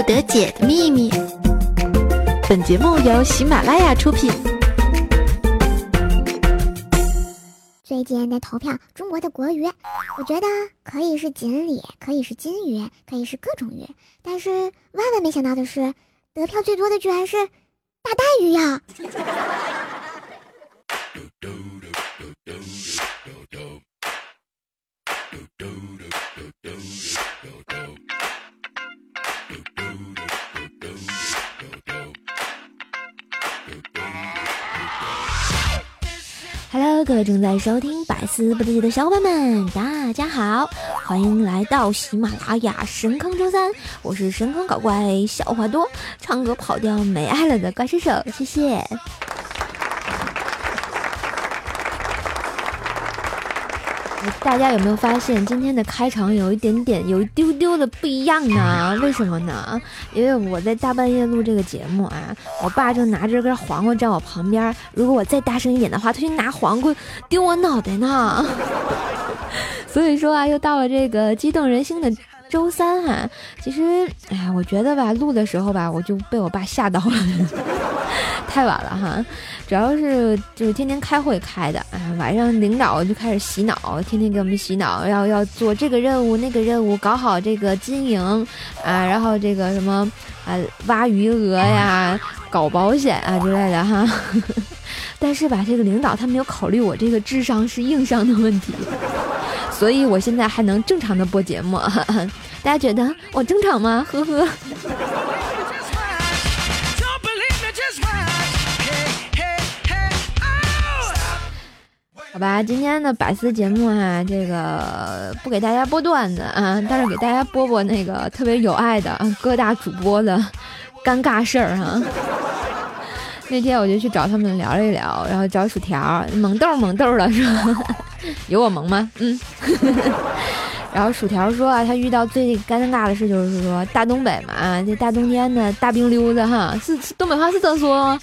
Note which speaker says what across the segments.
Speaker 1: 不得解的秘密。本节目由喜马拉雅出品。
Speaker 2: 最近在投票中国的国语，我觉得可以是锦鲤，可以是金鱼，可以是各种鱼，但是万万没想到的是，得票最多的居然是大带鱼呀
Speaker 3: ！Hello，各位正在收听百思不得解的小伙伴们，大家好，欢迎来到喜马拉雅神坑周三，我是神坑搞怪小花多，唱歌跑调没爱了的怪兽手，谢谢。大家有没有发现今天的开场有一点点、有一丢丢的不一样呢？为什么呢？因为我在大半夜录这个节目啊，我爸正拿着根黄瓜站我旁边，如果我再大声一点的话，他就拿黄瓜丢我脑袋呢。所以说啊，又到了这个激动人心的周三哈。其实，哎呀，我觉得吧，录的时候吧，我就被我爸吓到了，太晚了哈。主要是就是天天开会开的，啊，晚上领导就开始洗脑，天天给我们洗脑，要要做这个任务那个任务，搞好这个经营啊，然后这个什么啊挖余额呀，搞保险啊之类的哈。但是吧，这个领导他没有考虑我这个智商是硬伤的问题，所以我现在还能正常的播节目，大家觉得我正常吗？呵呵。好吧，今天的百思节目啊，这个不给大家播段子啊，但是给大家播播那个特别有爱的各大主播的尴尬事儿哈。那天我就去找他们聊了一聊，然后找薯条萌豆萌豆的是吧？有我萌吗？嗯。然后薯条说啊，他遇到最尴尬的事就是说大东北嘛，这大冬天的大冰溜子哈，是东北话是这么说？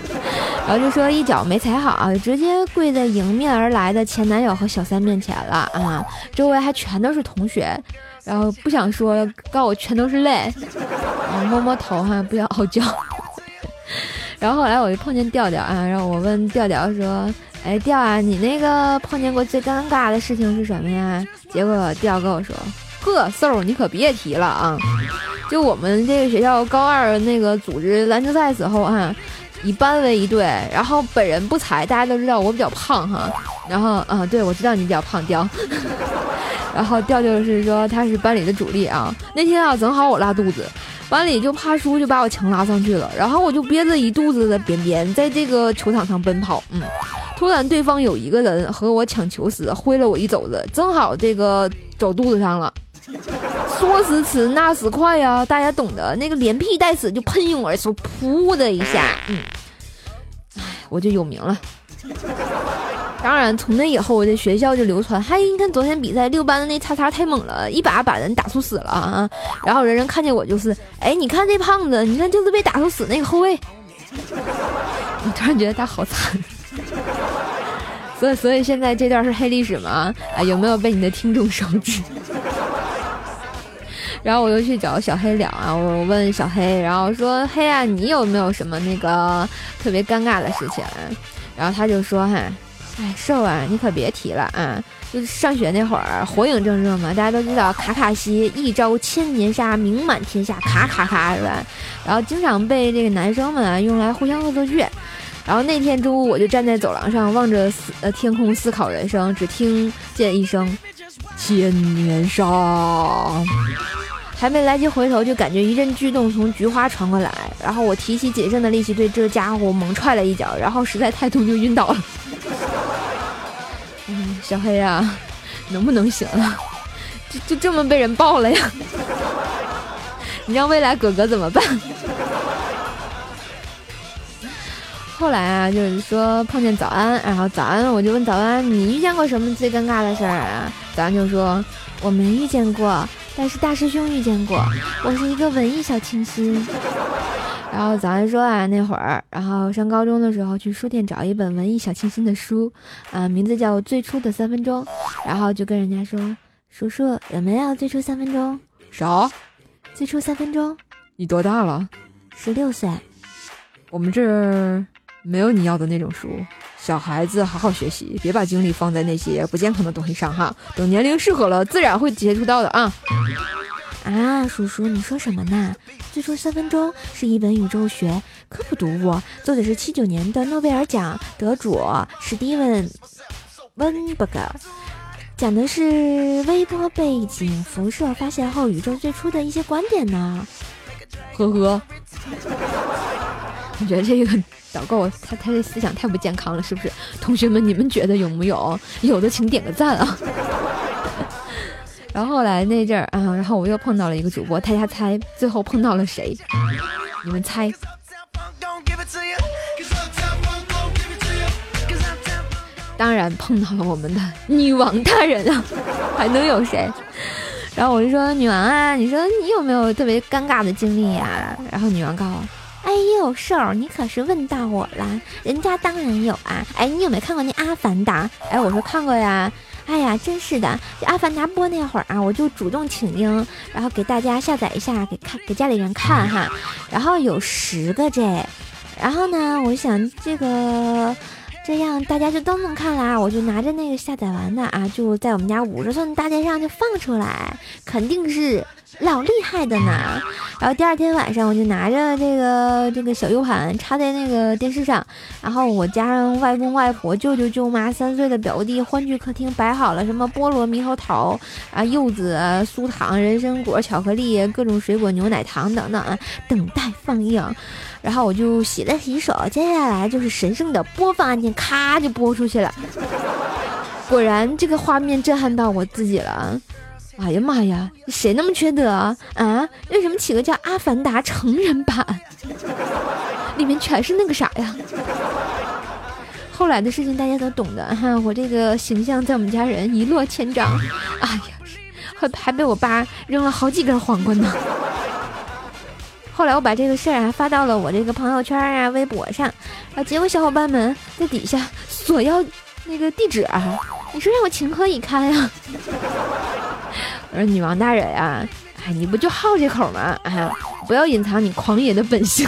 Speaker 3: 然后就说一脚没踩好，直接跪在迎面而来的前男友和小三面前了啊！周围还全都是同学，然后不想说，告诉我全都是泪，啊摸摸头哈，不要傲娇。然后后来我就碰见调调啊，然后我问调调说。哎，调啊，你那个碰见过最尴尬的事情是什么呀？结果调跟我说：“呵，嗖，你可别提了啊！就我们这个学校高二那个组织篮球赛时候啊，以班为一队，然后本人不才，大家都知道我比较胖哈。然后啊，对我知道你比较胖，调。然后调就是说他是班里的主力啊。那天啊，正好我拉肚子，班里就怕输，就把我强拉上去了。然后我就憋着一肚子的便便，在这个球场上奔跑，嗯。”突然，对方有一个人和我抢球时挥了我一肘子，正好这个肘肚子上了。说时迟，那时快呀，大家懂得，那个连屁带屎就喷涌而出，噗的一下，嗯，哎，我就有名了。当然，从那以后，我这学校就流传，嗨，你看昨天比赛六班的那叉叉太猛了，一把把人打出死了啊！然后人人看见我就是，哎，你看这胖子，你看就是被打出死那个后卫。我突然觉得他好惨。所以，所以现在这段是黑历史吗？啊，有没有被你的听众熟知？然后我又去找小黑聊啊，我问小黑，然后说黑啊，你有没有什么那个特别尴尬的事情？然后他就说哈，哎，瘦啊，你可别提了啊，就是上学那会儿火影正热嘛，大家都知道卡卡西一招千年杀，名满天下，卡卡卡是吧？然后经常被这个男生们用来互相恶作剧。然后那天中午，我就站在走廊上望着思呃天空思考人生，只听见一声“千年杀”，还没来及回头，就感觉一阵剧动从菊花传过来。然后我提起仅剩的力气对这家伙猛踹了一脚，然后实在太痛就晕倒了。嗯，小黑啊，能不能行了？就就这么被人抱了呀？你让未来哥哥怎么办？后来啊，就是说碰见早安，然后早安我就问早安，你遇见过什么最尴尬的事儿啊？早安就说我没遇见过，但是大师兄遇见过。我是一个文艺小清新。然后早安说啊，那会儿，然后上高中的时候去书店找一本文艺小清新的书，啊，名字叫《最初的三分钟》，然后就跟人家说，叔叔有没有最初三分钟？
Speaker 4: 啥？
Speaker 3: 最初三分钟？你多大了？
Speaker 2: 十六岁。
Speaker 3: 我们这儿没有你要的那种书。小孩子好好学习，别把精力放在那些不健康的东西上哈。等年龄适合了，自然会接触到的啊。
Speaker 2: 啊，叔叔，你说什么呢？最初三分钟是一本宇宙学科普读物，作者是七九年的诺贝尔奖得主史蒂文温伯格，讲的是微波背景辐射发现后宇宙最初的一些观点呢。
Speaker 3: 呵呵，我觉得这个导购他他这思想太不健康了，是不是？同学们，你们觉得有没有？有的请点个赞啊。然后后来那阵儿啊，然后我又碰到了一个主播，大家猜最后碰到了谁？你们猜？当然碰到了我们的女王大人啊，还能有谁？然后我就说女王啊，你说你有没有特别尴尬的经历呀？然后女王告诉我，哎呦，瘦，你可是问到我了，人家当然有啊。哎，你有没有看过那《阿凡达》？哎，我说看过呀。哎呀，真是的！这《阿凡达》播那会儿啊，我就主动请缨，然后给大家下载一下，给看给家里人看哈。然后有十个这，然后呢，我想这个这样大家就都能看啦，我就拿着那个下载完的啊，就在我们家五十寸大街上就放出来，肯定是。老厉害的呢，然后第二天晚上我就拿着这个这个小 U 盘插在那个电视上，然后我加上外公外婆、舅舅舅妈、三岁的表弟，欢聚客厅摆好了什么菠萝、猕猴桃啊、柚子、酥糖、人参果、巧克力、各种水果、牛奶糖等等，啊，等待放映。然后我就洗了洗手，接下来就是神圣的播放按键，咔就播出去了。果然，这个画面震撼到我自己了。哎呀妈呀！谁那么缺德啊？啊？为什么起个叫《阿凡达》成人版？里面全是那个啥呀？后来的事情大家都懂的哈。我这个形象在我们家人一落千丈。哎呀，还还被我爸扔了好几根皇冠呢。后来我把这个事儿啊发到了我这个朋友圈啊、微博上，啊，结果小伙伴们在底下索要那个地址啊，你说让我情何以堪呀？我说女王大人呀，哎，你不就好这口吗？哎，不要隐藏你狂野的本性。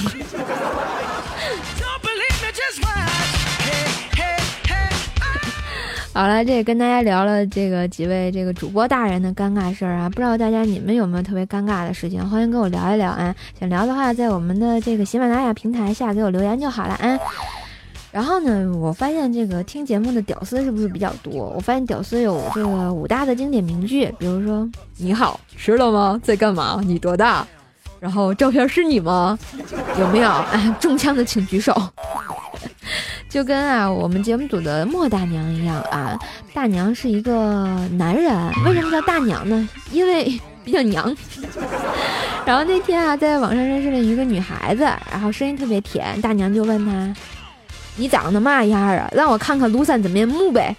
Speaker 3: 好了，这也跟大家聊了这个几位这个主播大人的尴尬事儿啊，不知道大家你们有没有特别尴尬的事情？欢迎跟我聊一聊啊，想聊的话，在我们的这个喜马拉雅平台下给我留言就好了啊。然后呢，我发现这个听节目的屌丝是不是比较多？我发现屌丝有这个五大的经典名句，比如说“你好，吃了吗？在干嘛？你多大？然后照片是你吗？有没有？哎，中枪的请举手。就跟啊我们节目组的莫大娘一样啊，大娘是一个男人，为什么叫大娘呢？因为比较娘。然后那天啊，在网上认识了一个女孩子，然后声音特别甜，大娘就问她。你长得嘛样啊？让我看看庐山真面目呗。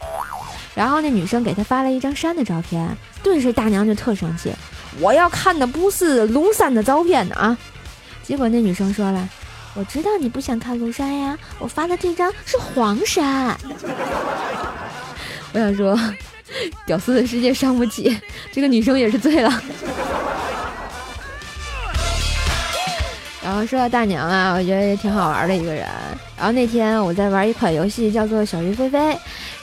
Speaker 3: 然后那女生给他发了一张山的照片，顿时大娘就特生气，我要看的不是庐山的照片呢啊！结果那女生说了，我知道你不想看庐山呀，我发的这张是黄山。我想说，屌丝的世界伤不起，这个女生也是醉了。然后说到大娘啊，我觉得也挺好玩的一个人。然后那天我在玩一款游戏，叫做《小鱼飞飞》，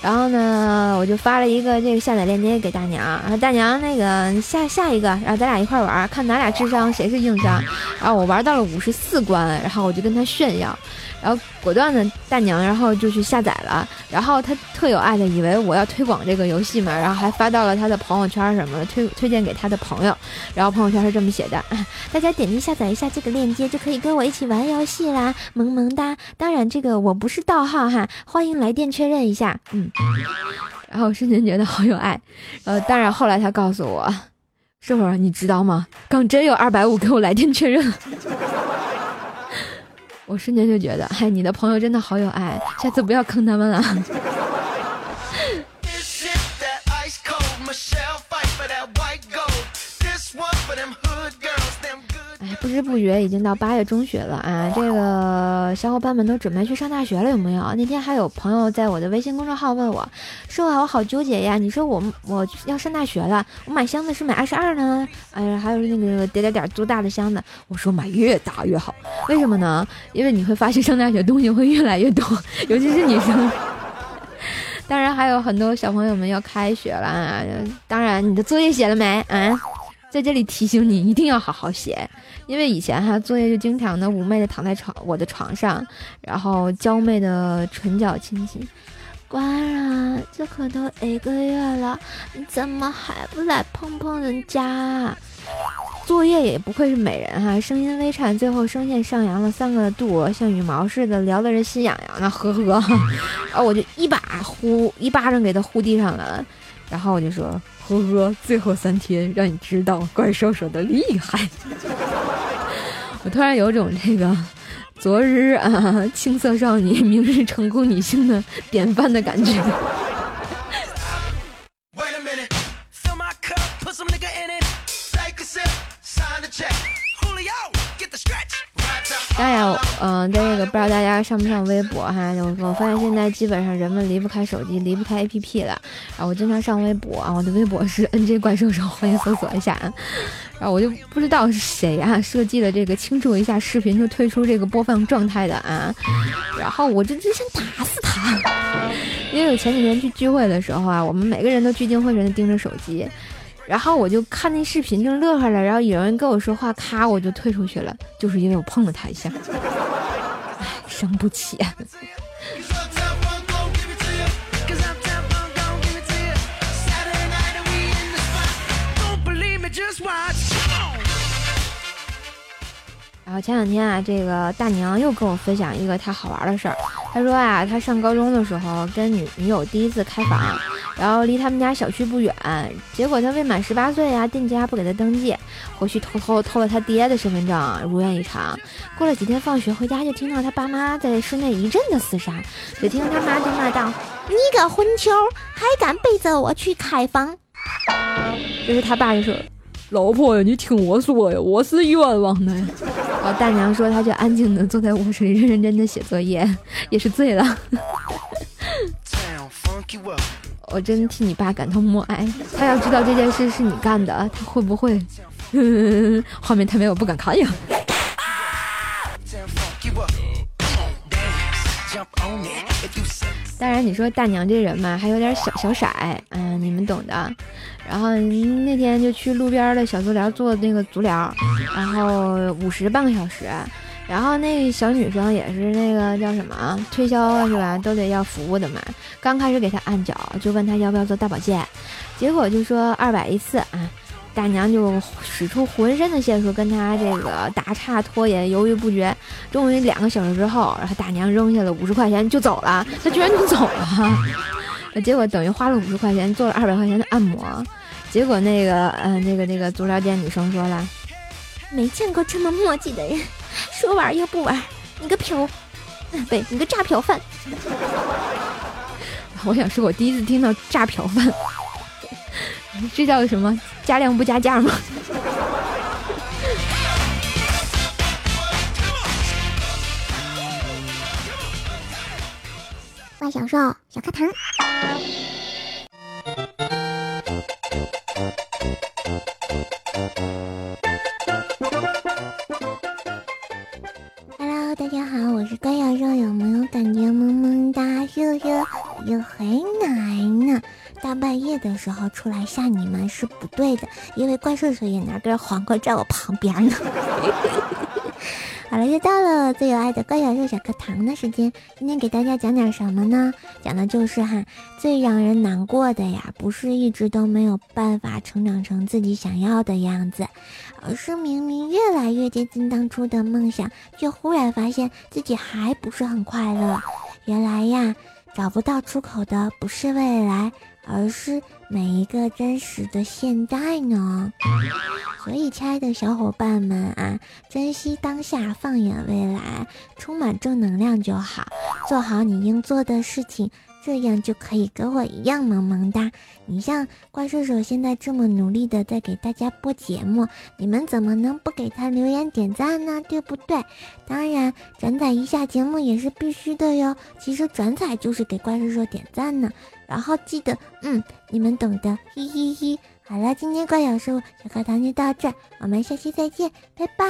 Speaker 3: 然后呢，我就发了一个这个下载链接给大娘，然后大娘那个下下一个，然后咱俩一块玩，看咱俩智商谁是硬伤。然后我玩到了五十四关，然后我就跟他炫耀。然后果断的大娘，然后就去下载了，然后她特有爱的以为我要推广这个游戏嘛，然后还发到了她的朋友圈什么的，推推荐给她的朋友，然后朋友圈是这么写的：大家点击下载一下这个链接，就可以跟我一起玩游戏啦，萌萌哒！当然这个我不是盗号哈，欢迎来电确认一下。嗯，然后瞬间觉得好有爱，呃，当然后来他告诉我，这会儿你知道吗？刚真有二百五给我来电确认。我瞬间就觉得，嗨，你的朋友真的好有爱，下次不要坑他们了。不知不觉已经到八月中旬了啊！这个小伙伴们都准备去上大学了，有没有？那天还有朋友在我的微信公众号问我，说啊，我好纠结呀！你说我我要上大学了，我买箱子是买二十二呢？哎呀，还有那个点点点多大的箱子？我说买越大越好，为什么呢？因为你会发现上大学东西会越来越多，尤其是女生。当然还有很多小朋友们要开学了啊！当然你的作业写了没？啊？在这里提醒你，一定要好好写，因为以前哈作业就经常的妩媚的躺在床我的床上，然后娇媚的唇角亲亲。官人，这可都一个月了，你怎么还不来碰碰人家？作业也不愧是美人哈，声音微颤，最后声线上扬了三个度，像羽毛似的，撩得人心痒痒的，呵呵。然后我就一把呼一巴掌给他呼地上了，然后我就说。呵呵，最后三天让你知道怪兽手的厉害。我突然有种这个昨日啊青涩少女，明日成功女性的典范的感觉。嗯，这个不知道大家上不上微博哈？我发现现在基本上人们离不开手机，离不开 APP 了。然后我经常上微博啊，我的微博是 NJ 怪兽兽，欢迎搜索一下。然后我就不知道是谁啊设计的这个庆祝一下视频就退出这个播放状态的啊。然后我就真想打死他，因为我前几天去聚会的时候啊，我们每个人都聚精会神的盯着手机。然后我就看那视频，正乐呵了。然后有人跟我说话，咔，我就退出去了，就是因为我碰了他一下。唉，伤不起。然后前两天啊，这个大娘又跟我分享一个她好玩的事儿。她说啊，她上高中的时候跟女女友第一次开房。然后离他们家小区不远，结果他未满十八岁呀，店家不给他登记，回去偷偷偷了他爹的身份证，如愿以偿。过了几天放学回家，就听到他爸妈在室内一阵的厮杀，只听他妈就骂道：“你个混球，还敢背着我去开房！”这是他爸就说：“老婆呀，你听我说呀，我是冤枉的。”然后大娘说，他就安静的坐在卧室里认认真真的写作业，也是醉了。我真替你爸感到默哀。他要知道这件事是你干的，他会不会？画面太美，我不敢看呀。当然，你说大娘这人嘛，还有点小小色，嗯，你们懂的。然后那天就去路边的小足疗做那个足疗，然后五十半个小时。然后那小女生也是那个叫什么推销，是吧？都得要服务的嘛。刚开始给她按脚，就问她要不要做大保健，结果就说二百一次啊。大娘就使出浑身的解数跟她这个打岔拖延，犹豫不决。终于两个小时之后，然后大娘扔下了五十块钱就走了。她居然就走了，结果等于花了五十块钱做了二百块钱的按摩。结果那个嗯，那个那个足疗店女生说了，没见过这么墨迹的人。说玩又不玩，你个嫖，对，你个诈嫖犯。我想说，我第一次听到诈嫖犯，这叫什么？加量不加价吗？
Speaker 2: 万小兽小课堂。大家好，我是怪兽肉，有没有感觉萌萌哒？又又又回来呢！大半夜的时候出来吓你们是不对的，因为怪兽兽也拿根黄瓜在我旁边呢。好了，又到了最有爱的怪小兽小课堂的时间，今天给大家讲点什么呢？讲的就是哈，最让人难过的呀，不是一直都没有办法成长成自己想要的样子，而是明明越来越接近当初的梦想，却忽然发现自己还不是很快乐。原来呀。找不到出口的不是未来，而是每一个真实的现在呢。所以，亲爱的小伙伴们啊，珍惜当下，放眼未来，充满正能量就好，做好你应做的事情，这样就可以跟我一样萌萌哒。你像怪兽手现在这么努力的在给大家播节目，你们怎么能不给他留言点赞呢？对不对？当然，转载一下节目也是必须的哟。其实转载就是给怪兽手点赞呢。然后记得，嗯，你们懂的，嘿嘿嘿。好了，今天怪小兽小课堂就到这，我们下期再见，拜拜。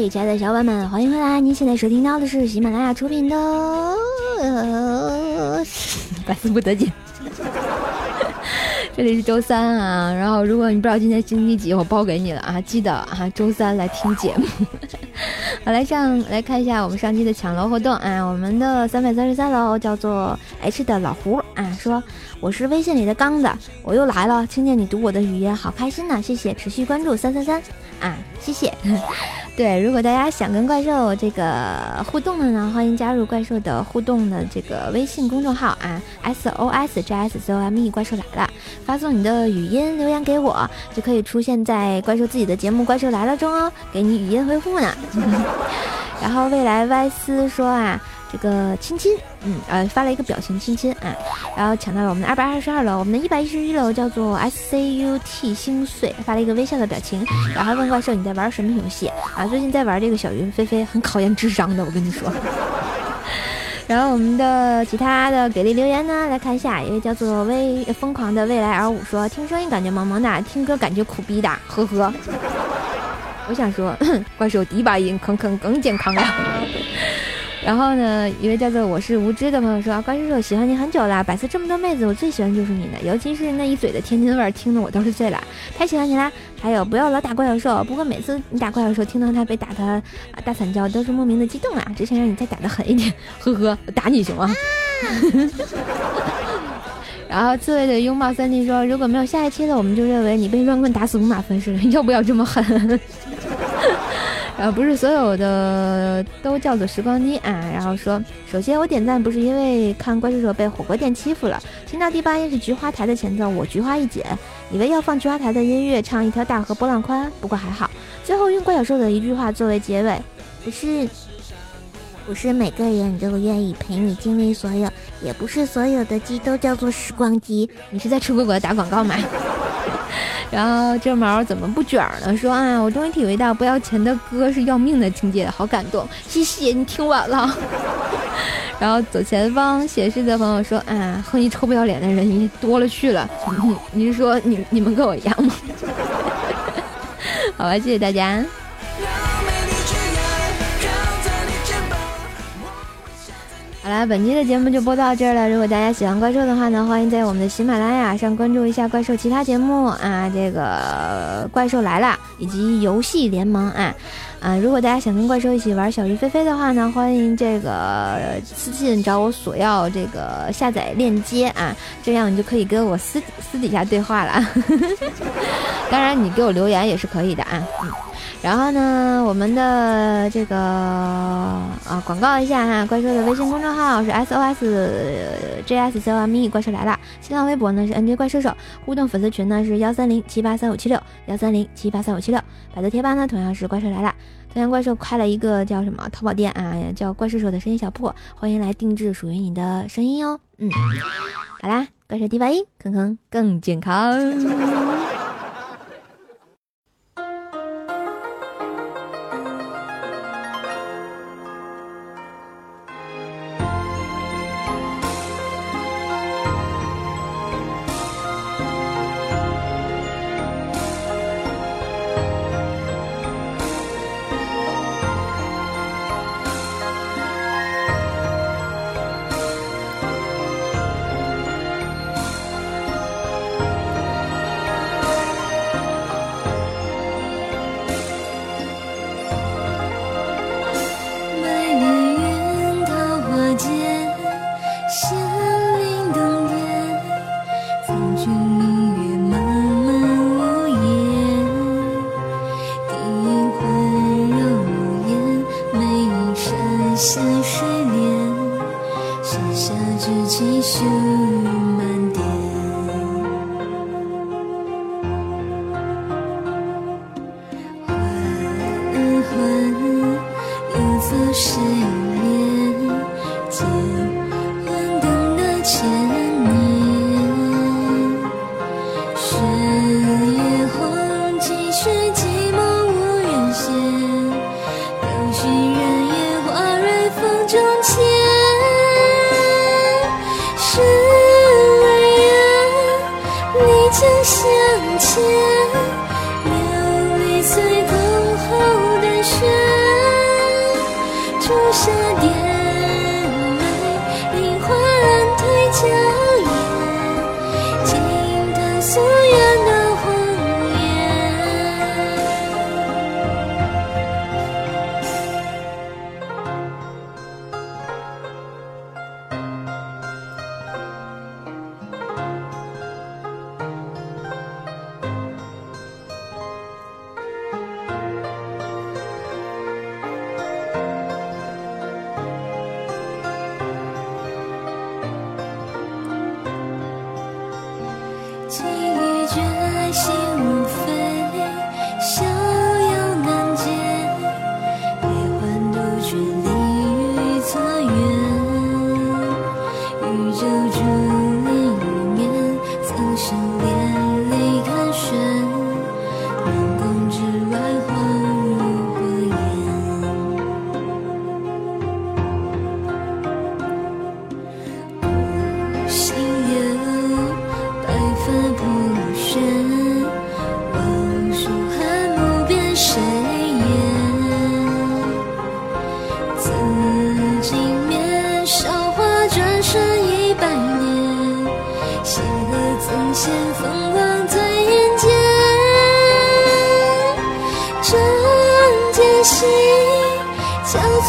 Speaker 3: 嘿，亲爱的小伙伴们，欢迎回来！您现在收听到的是喜马拉雅出品的《百思不得解》。这里是周三啊，然后如果你不知道今天星期几，我包给你了啊，记得啊，周三来听节目。好，来上来看一下我们上期的抢楼活动啊，我们的三百三十三楼叫做 H 的老胡啊，说我是微信里的刚子，我又来了，听见你读我的语音，好开心呐，谢谢，持续关注三三三啊，谢谢。对，如果大家想跟怪兽这个互动的呢，欢迎加入怪兽的互动的这个微信公众号啊，S O S J S C O M E，怪兽来了，发送你的语音留言给我，就可以出现在怪兽自己的节目《怪兽来了》中哦，给你语音回复呢。然后未来 Y 斯说啊。这个亲亲，嗯呃，发了一个表情亲亲啊，然后抢到了我们的二百二十二楼，我们的一百一十一楼叫做 S C U T 星碎，发了一个微笑的表情，然后还问怪兽你在玩什么游戏啊？最近在玩这个小云飞飞，很考验智商的，我跟你说。然后我们的其他的给力留言呢，来看一下，一位叫做微疯狂的未来 L 五说，听声音感觉萌萌的，听歌感觉苦逼的，呵呵。我想说，怪兽低八音，坑坑更健康了。然后呢，一位叫做我是无知的朋友说：“关叔叔喜欢你很久了，百思这么多妹子，我最喜欢就是你的，尤其是那一嘴的天津味儿，听得我都是醉了，太喜欢你啦！还有不要老打怪兽，不过每次你打怪兽，听到他被打的啊大惨叫，都是莫名的激动啊！只想让你再打的狠一点，呵呵，打你行吗？”然后刺猬的拥抱三弟说：“如果没有下一期了，我们就认为你被乱棍打死五马分尸了，要不要这么狠？”呃，不是所有的都叫做时光机啊。然后说，首先我点赞不是因为看怪兽手被火锅店欺负了，听到第八页是菊花台的前奏，我菊花一紧，以为要放菊花台的音乐，唱一条大河波浪宽。不过还好，最后用怪小兽的一句话作为结尾，不是，不是每个人都愿意陪你经历所有，也不是所有的鸡都叫做时光机。你是在吃果果打广告吗？然后这毛怎么不卷呢？说啊，我终于体会到不要钱的歌是要命的境界，好感动，谢谢你听完了。然后左前方显示的朋友说啊，和你臭不要脸的人你多了去了。你是说你你们跟我一样吗？好吧，谢谢大家。好啦，本期的节目就播到这儿了。如果大家喜欢怪兽的话呢，欢迎在我们的喜马拉雅上关注一下怪兽其他节目啊，这个怪兽来了以及游戏联盟啊啊！如果大家想跟怪兽一起玩小鱼飞飞的话呢，欢迎这个私信找我索要这个下载链接啊，这样你就可以跟我私私底下对话了。当然，你给我留言也是可以的啊。嗯。然后呢，我们的这个啊，广告一下哈，怪兽的微信公众号是 S O S J S C O M E，怪兽来了。新浪微博呢是 N J 怪兽手，互动粉丝群呢是幺三零七八三五七六幺三零七八三五七六。百度贴吧呢同样是怪兽来了。同样怪兽开了一个叫什么淘宝店啊，叫怪兽手的声音小铺，欢迎来定制属于你的声音哦。嗯，好啦，怪兽第八音，坑坑更健康。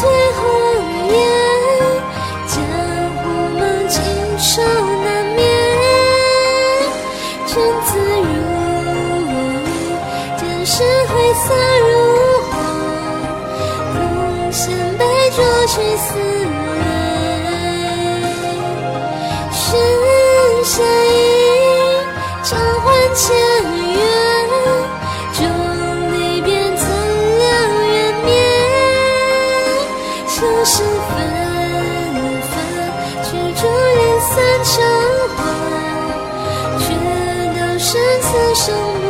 Speaker 4: 最后此生。